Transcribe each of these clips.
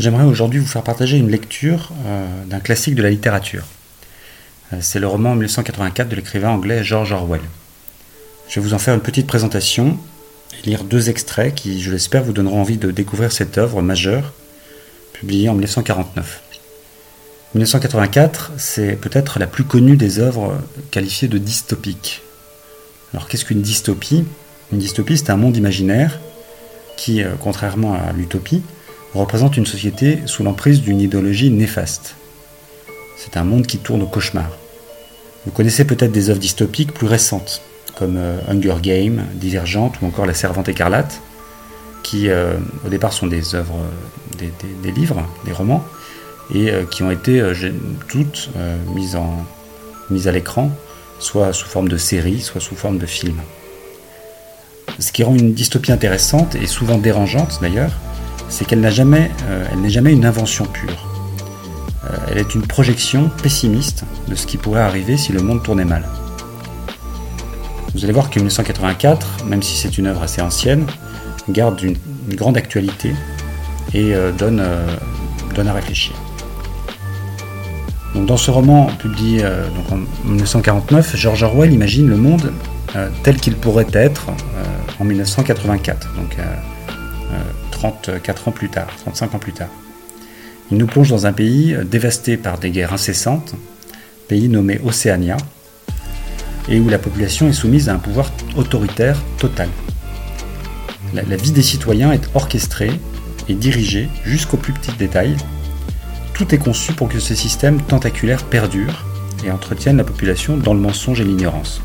J'aimerais aujourd'hui vous faire partager une lecture euh, d'un classique de la littérature. Euh, c'est le roman 1984 de l'écrivain anglais George Orwell. Je vais vous en faire une petite présentation et lire deux extraits qui, je l'espère, vous donneront envie de découvrir cette œuvre majeure, publiée en 1949. 1984, c'est peut-être la plus connue des œuvres qualifiées de dystopiques. Alors qu'est-ce qu'une dystopie? Une dystopie, c'est un monde imaginaire qui, euh, contrairement à l'utopie, représente une société sous l'emprise d'une idéologie néfaste. C'est un monde qui tourne au cauchemar. Vous connaissez peut-être des œuvres dystopiques plus récentes, comme euh, Hunger Games, Divergente ou encore La Servante écarlate, qui euh, au départ sont des œuvres, des livres, des romans, et euh, qui ont été euh, toutes euh, mises, à l'écran, soit sous forme de série, soit sous forme de film. Ce qui rend une dystopie intéressante et souvent dérangeante d'ailleurs, c'est qu'elle elle n'est jamais une invention pure. elle est une projection pessimiste de ce qui pourrait arriver si le monde tournait mal. Vous allez voir que 1984, même si c'est une œuvre assez ancienne, garde une, grande actualité et donne, donne à réfléchir dans ce roman publié euh, en 1949, George Orwell imagine le monde euh, tel qu'il pourrait être euh, en 1984, donc 34 ans plus tard, 35 ans plus tard. Il nous plonge dans un pays dévasté par des guerres incessantes, pays nommé Océania, et où la population est soumise à un pouvoir autoritaire total. la vie des citoyens est orchestrée et dirigée jusqu'aux plus petits détails tout est conçu pour que ce système tentaculaire perdure et entretienne la population dans le mensonge et l'ignorance.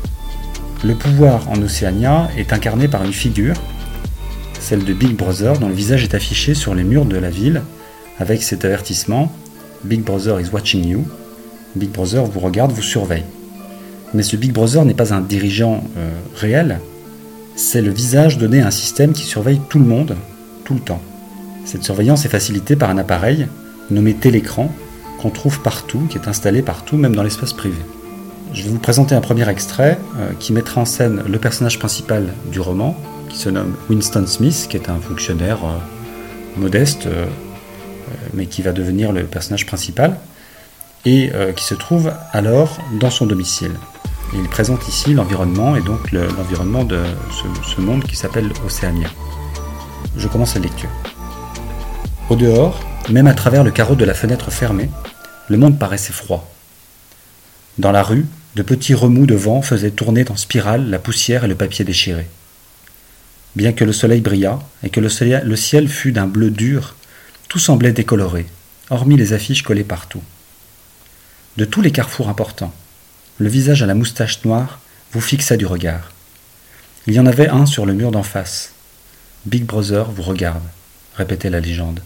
Le pouvoir en Océania est incarné par une figure, celle de Big Brother, dont le visage est affiché sur les murs de la ville avec cet avertissement Big Brother is watching you. Big Brother vous regarde, vous surveille. Mais ce Big Brother n'est pas un dirigeant euh, réel, c'est le visage donné à un système qui surveille tout le monde, tout le temps. Cette surveillance est facilitée par un appareil nommé Télécran, qu'on trouve partout, qui est installé partout, même dans l'espace privé. Je vais vous présenter un premier extrait euh, qui mettra en scène le personnage principal du roman, qui se nomme Winston Smith, qui est un fonctionnaire euh, modeste, euh, mais qui va devenir le personnage principal, et qui se trouve alors dans son domicile. il présente ici l'environnement, et donc l'environnement de ce, ce monde qui s'appelle Océania. Je commence la lecture. Au dehors, même à travers le carreau de la fenêtre fermée, le monde paraissait froid. Dans la rue, de petits remous de vent faisaient tourner en spirale la poussière et le papier déchiré. Bien que le soleil brillât et que le ciel fût d'un bleu dur, tout semblait décoloré, hormis les affiches collées partout. De tous les carrefours importants, le visage à la moustache noire vous fixa du regard. Il y en avait un sur le mur d'en face. Big Brother vous regarde, répétait la légende,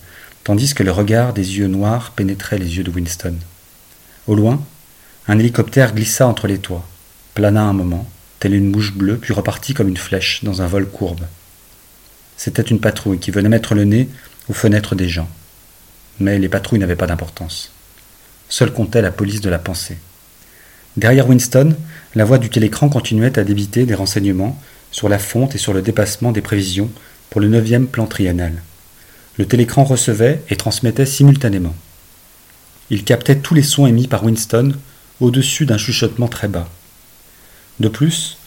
tandis que le regard des yeux noirs pénétrait les yeux de Winston. Au loin, un hélicoptère glissa entre les toits, plana un moment, telle une mouche bleue, puis repartit comme une flèche dans un vol courbe. C'était une patrouille qui venait mettre le nez aux fenêtres des gens. Mais les patrouilles n'avaient pas d'importance. Seule comptait la police de la pensée. Derrière Winston, la voix du télécran continuait à débiter des renseignements sur la fonte et sur le dépassement des prévisions pour le neuvième plan triennal. Le télécran recevait et transmettait simultanément. Il captait tous les sons émis par Winston au-dessus d'un chuchotement très bas. De plus,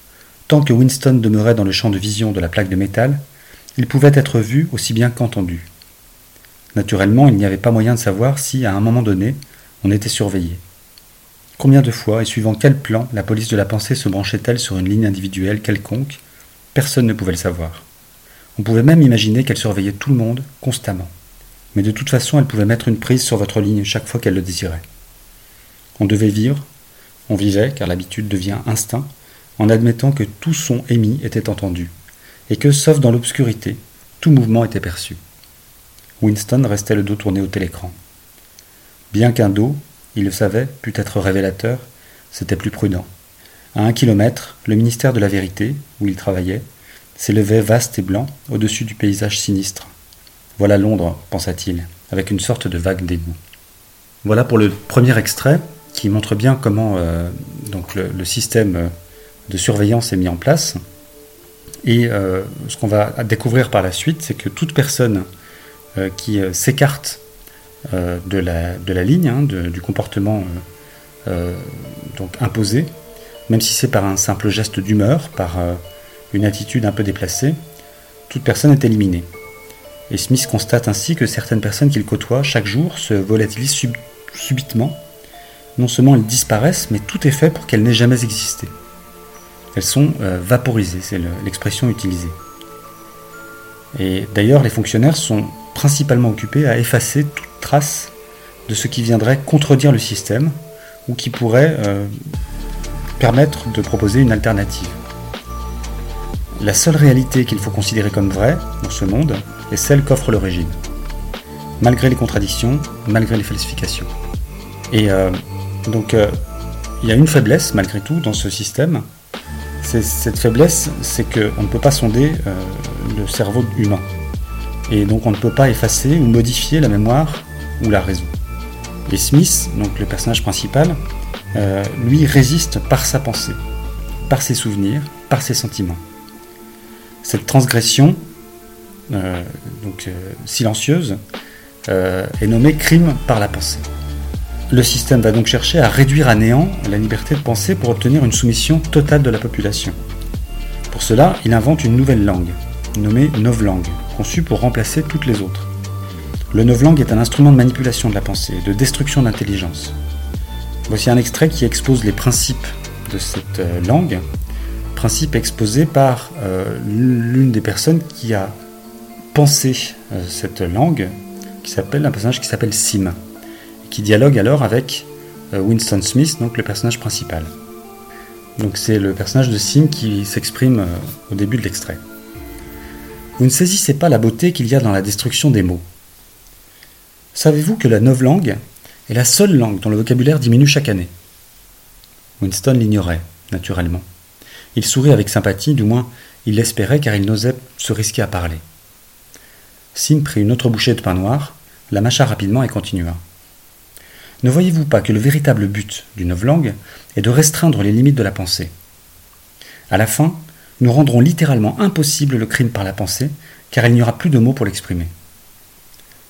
tant que Winston demeurait dans le champ de vision de la plaque de métal, il pouvait être vu aussi bien qu'entendu. Naturellement, il n'y avait pas moyen de savoir si, à un moment donné, on était surveillé. Combien de fois et suivant quel plan la police de la pensée se branchait-elle sur une ligne individuelle quelconque? Personne ne pouvait le savoir. On pouvait même imaginer qu'elle surveillait tout le monde constamment. Mais de toute façon, elle pouvait mettre une prise sur votre ligne chaque fois qu'elle le désirait. On devait vivre, on vivait, car l'habitude devient instinct, en admettant que tout son émis était entendu, et que, sauf dans l'obscurité, tout mouvement était perçu. Winston restait le dos tourné au télécran. Bien qu'un dos, il le savait, pût être révélateur, c'était plus prudent. À un kilomètre, le ministère de la Vérité, où il travaillait, s'élevait vaste et blanc au-dessus du paysage sinistre. Voilà Londres, pensa-t-il, avec une sorte de vague dégoût. Voilà pour le premier extrait qui montre bien comment euh, donc le, système de surveillance est mis en place. Et euh, ce qu'on va découvrir par la suite, c'est que toute personne euh, qui s'écarte de, la, de, la, ligne, hein, du comportement donc imposé, même si c'est par un simple geste d'humeur, par une attitude un peu déplacée, toute personne est éliminée. Et Smith constate ainsi que certaines personnes qu'il côtoie chaque jour se volatilisent subitement. Non seulement elles disparaissent, mais tout est fait pour qu'elles n'aient jamais existé. Elles sont euh, vaporisées, c'est l'expression utilisée. Et d'ailleurs, les fonctionnaires sont principalement occupés à effacer toute trace de ce qui viendrait contredire le système ou qui pourrait euh, permettre de proposer une alternative. La seule réalité qu'il faut considérer comme vraie dans ce monde est celle qu'offre le régime, malgré les contradictions, malgré les falsifications. Et euh, donc, il y a une faiblesse malgré tout dans ce système. Cette faiblesse, c'est qu'on ne peut pas sonder euh, le cerveau humain. Et donc on ne peut pas effacer ou modifier la mémoire ou la raison. Et Smith, donc le personnage principal, lui résiste par sa pensée, par ses souvenirs, par ses sentiments. Cette transgression, euh, donc euh, silencieuse, euh, est nommée crime par la pensée. Le système va donc chercher à réduire à néant la liberté de penser pour obtenir une soumission totale de la population. Pour cela, il invente une nouvelle langue, nommée novlangue, conçue pour remplacer toutes les autres. Le novlangue est un instrument de manipulation de la pensée, de destruction d'intelligence. Voici un extrait qui expose les principes de cette langue principe exposé par euh, l'une des personnes qui a pensé euh, cette langue, qui s'appelle un personnage qui s'appelle Sim, qui dialogue alors avec euh, Winston Smith, donc le personnage principal. Donc c'est le personnage de Sim qui s'exprime au début de l'extrait. Vous ne saisissez pas la beauté qu'il y a dans la destruction des mots. Savez-vous que la novlangue est la seule langue dont le vocabulaire diminue chaque année? Winston l'ignorait, naturellement. Il sourit avec sympathie, du moins il l'espérait car il n'osait se risquer à parler. Sim prit une autre bouchée de pain noir, la mâcha rapidement et continua. Ne voyez-vous pas que le véritable but d'une novlangue est de restreindre les limites de la pensée? À la fin, nous rendrons littéralement impossible le crime par la pensée, car il n'y aura plus de mots pour l'exprimer.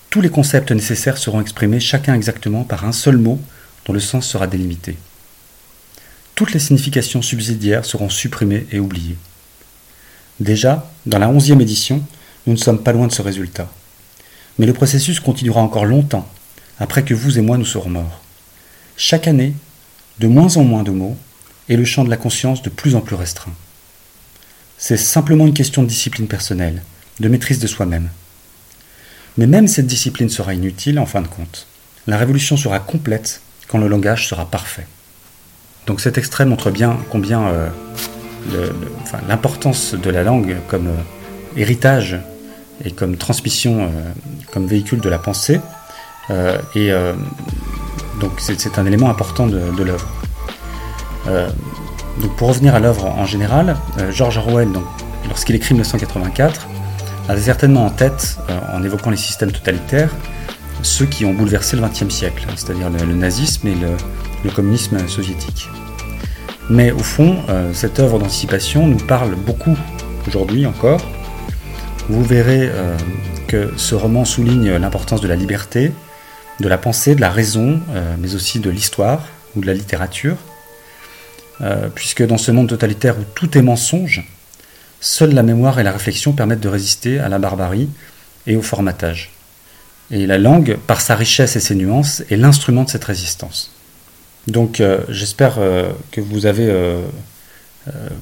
Tous les concepts nécessaires seront exprimés chacun exactement par un seul mot dont le sens sera délimité toutes les significations subsidiaires seront supprimées et oubliées. Déjà, dans la onzième édition, nous ne sommes pas loin de ce résultat. Mais le processus continuera encore longtemps, après que vous et moi nous serons morts. Chaque année, de moins en moins de mots, et le champ de la conscience de plus en plus restreint. C'est simplement une question de discipline personnelle, de maîtrise de soi-même. Mais même cette discipline sera inutile en fin de compte. La révolution sera complète quand le langage sera parfait. Donc cet extrait montre bien combien euh, l'importance de la langue comme euh, héritage et comme transmission, euh, comme véhicule de la pensée. Et donc c'est un élément important de, l'œuvre. donc pour revenir à l'œuvre en général, George Orwell, lorsqu'il écrit 1984, avait certainement en tête, en évoquant les systèmes totalitaires, ceux qui ont bouleversé le XXe siècle, c'est-à-dire le, nazisme et le, communisme soviétique. Mais au fond, euh, cette œuvre d'anticipation nous parle beaucoup aujourd'hui encore. Vous verrez euh, que ce roman souligne l'importance de la liberté, de la pensée, de la raison, euh, mais aussi de l'histoire ou de la littérature, puisque dans ce monde totalitaire où tout est mensonge, seule la mémoire et la réflexion permettent de résister à la barbarie et au formatage. Et la langue, par sa richesse et ses nuances, est l'instrument de cette résistance. Donc euh, j'espère euh, que vous avez euh,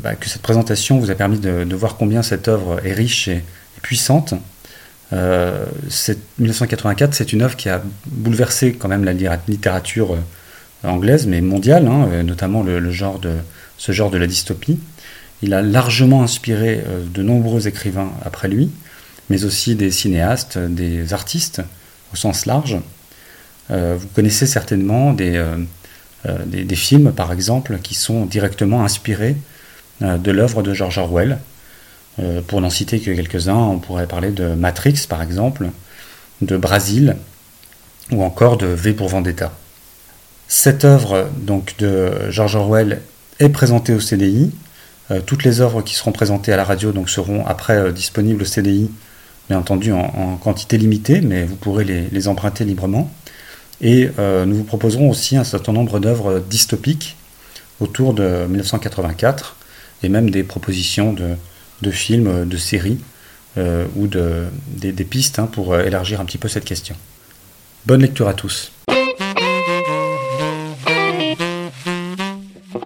bah, que cette présentation vous a permis de, voir combien cette œuvre est riche et, puissante. 1984, c'est une œuvre qui a bouleversé quand même la littérature anglaise, mais mondiale, hein, notamment le, genre de, ce genre de la dystopie. Il a largement inspiré de nombreux écrivains après lui, mais aussi des cinéastes, des artistes au sens large. vous connaissez certainement des, euh, films, par exemple, qui sont directement inspirés euh, de l'œuvre de George Orwell. Euh, pour n'en citer que quelques-uns, on pourrait parler de Matrix, par exemple, de Brasil, ou encore de V pour Vendetta. Cette œuvre donc, de George Orwell est présentée au CDI. toutes les œuvres qui seront présentées à la radio donc, seront après disponibles au CDI, bien entendu en, quantité limitée, mais vous pourrez les emprunter librement. Et nous vous proposerons aussi un certain nombre d'œuvres dystopiques autour de 1984 et même des propositions de, films, de séries ou de, des, pistes hein, pour élargir un petit peu cette question. Bonne lecture à tous.